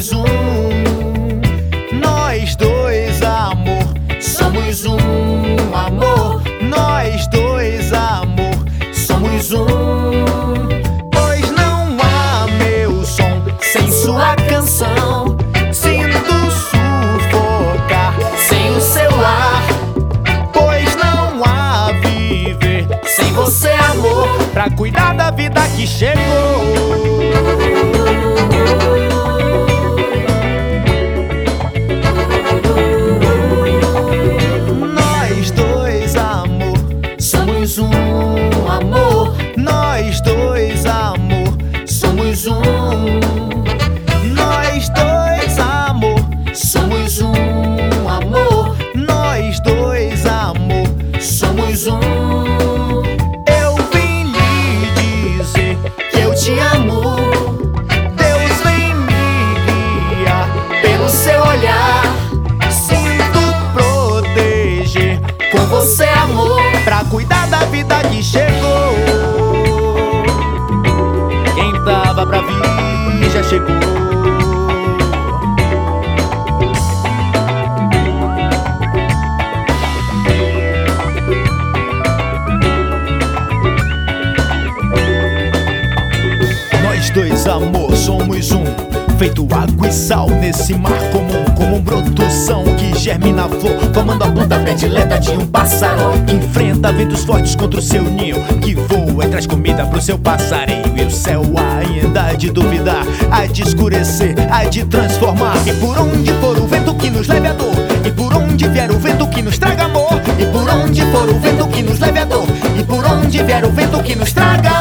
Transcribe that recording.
somos um. Nós dois, amor, somos um. Amor, nós dois, amor, somos um. Pois não há meu som sem sua canção. Sinto sufocar sem o seu ar. Pois não há viver sem você, amor, pra cuidar da vida que chegou. Eu vim lhe dizer Que eu te amo Deus vem me guiar. pelo seu olhar, Sinto proteger com você, amor. pra cuidar da vida que chegou. Quem tava pra vir já chegou. Somos um. Feito água e sal nesse mar comum. Como um brotoção que germina a flor. Formando a ponta predileta de um pássaro. Enfrenta ventos fortes contra o seu ninho. Que voa e traz comida pro seu passarinho. E o céu ainda há de duvidar. Há de escurecer, há de transformar. E por onde for o vento que nos leve a dor. E por onde vier o vento que nos traga amor. E por onde for o vento que nos leve a dor. E por onde vier o vento que nos traga